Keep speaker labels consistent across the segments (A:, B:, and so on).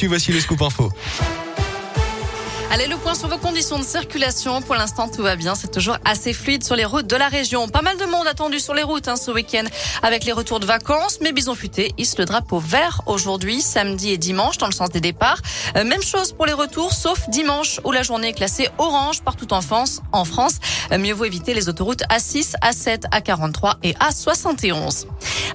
A: l'actu, voici le scoop info.
B: Allez, le point sur vos conditions de circulation. Pour l'instant, tout va bien. C'est toujours assez fluide sur les routes de la région. Pas mal de monde attendu sur les routes hein, ce week-end avec les retours de vacances. Mais Bison Futé hisse le drapeau vert aujourd'hui, samedi et dimanche dans le sens des départs. Euh, même chose pour les retours, sauf dimanche où la journée est classée orange partout en France. En France, euh, mieux vaut éviter les autoroutes A6, A7, A43 et A71.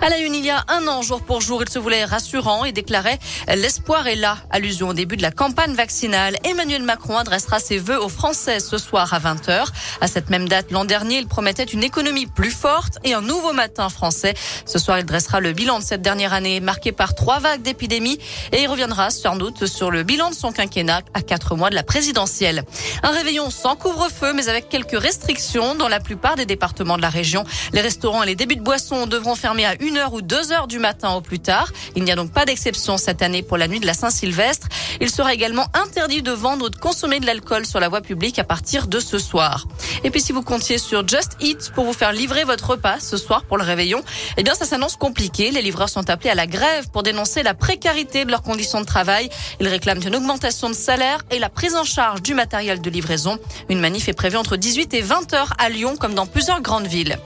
B: À la une, il y a un an, jour pour jour, il se voulait rassurant et déclarait l'espoir est là. Allusion au début de la campagne vaccinale. Emmanuel Macron adressera ses vœux aux Français ce soir à 20h. À cette même date, l'an dernier, il promettait une économie plus forte et un nouveau matin français. Ce soir, il dressera le bilan de cette dernière année marquée par trois vagues d'épidémie et il reviendra sans doute sur le bilan de son quinquennat à quatre mois de la présidentielle. Un réveillon sans couvre-feu mais avec quelques restrictions dans la plupart des départements de la région. Les restaurants et les débuts de boissons devront fermer à 1h ou 2h du matin au plus tard. Il n'y a donc pas d'exception cette année pour la nuit de la Saint-Sylvestre. Il sera également interdit de vendre ou de consommer de l'alcool sur la voie publique à partir de ce soir. Et puis si vous comptiez sur Just Eat pour vous faire livrer votre repas ce soir pour le réveillon, eh bien ça s'annonce compliqué. Les livreurs sont appelés à la grève pour dénoncer la précarité de leurs conditions de travail. Ils réclament une augmentation de salaire et la prise en charge du matériel de livraison. Une manif est prévue entre 18 et 20 heures à Lyon comme dans plusieurs grandes villes.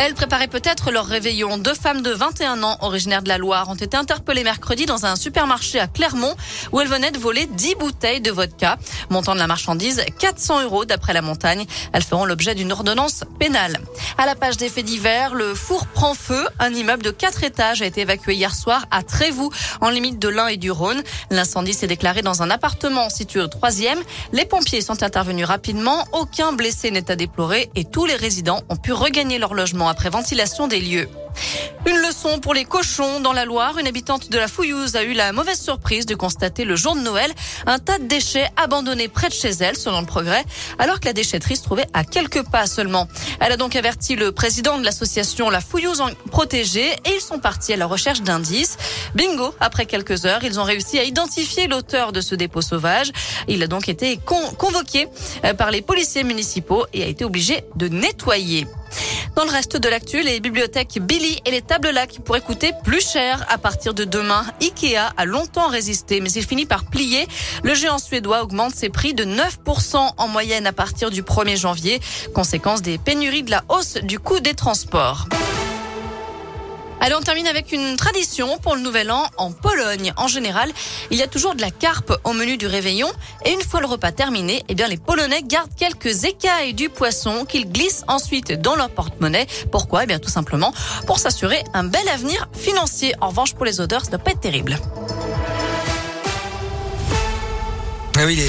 B: Elles préparaient peut-être leur réveillon. Deux femmes de 21 ans, originaires de la Loire, ont été interpellées mercredi dans un supermarché à Clermont où elles venaient de voler 10 bouteilles de vodka. Montant de la marchandise, 400 euros d'après la montagne. Elles feront l'objet d'une ordonnance pénale. À la page des faits divers, le four prend feu. Un immeuble de 4 étages a été évacué hier soir à Trévoux, en limite de l'Ain et du Rhône. L'incendie s'est déclaré dans un appartement situé au troisième. Les pompiers sont intervenus rapidement. Aucun blessé n'est à déplorer et tous les résidents ont pu regagner leur logement après ventilation des lieux. Une leçon pour les cochons dans la Loire. Une habitante de la Fouillouse a eu la mauvaise surprise de constater le jour de Noël un tas de déchets abandonnés près de chez elle, selon le progrès, alors que la déchetterie se trouvait à quelques pas seulement. Elle a donc averti le président de l'association La Fouillouse protégée et ils sont partis à la recherche d'indices. Bingo, après quelques heures, ils ont réussi à identifier l'auteur de ce dépôt sauvage. Il a donc été convoqué euh, par les policiers municipaux et a été obligé de nettoyer. Dans le reste de l'actu, les bibliothèques Billy et les tables lacs pourraient coûter plus cher à partir de demain. Ikea a longtemps résisté, mais il finit par plier. Le géant suédois augmente ses prix de 9% en moyenne à partir du 1er janvier, conséquence des pénuries de la hausse du coût des transports. Allez, on termine avec une tradition pour le nouvel an en Pologne. En général, il y a toujours de la carpe au menu du réveillon. Et une fois le repas terminé, eh bien, les Polonais gardent quelques écailles du poisson qu'ils glissent ensuite dans leur porte-monnaie. Pourquoi? Eh bien, tout simplement pour s'assurer un bel avenir financier. En revanche, pour les odeurs, ça doit pas être terrible.
A: Ah oui.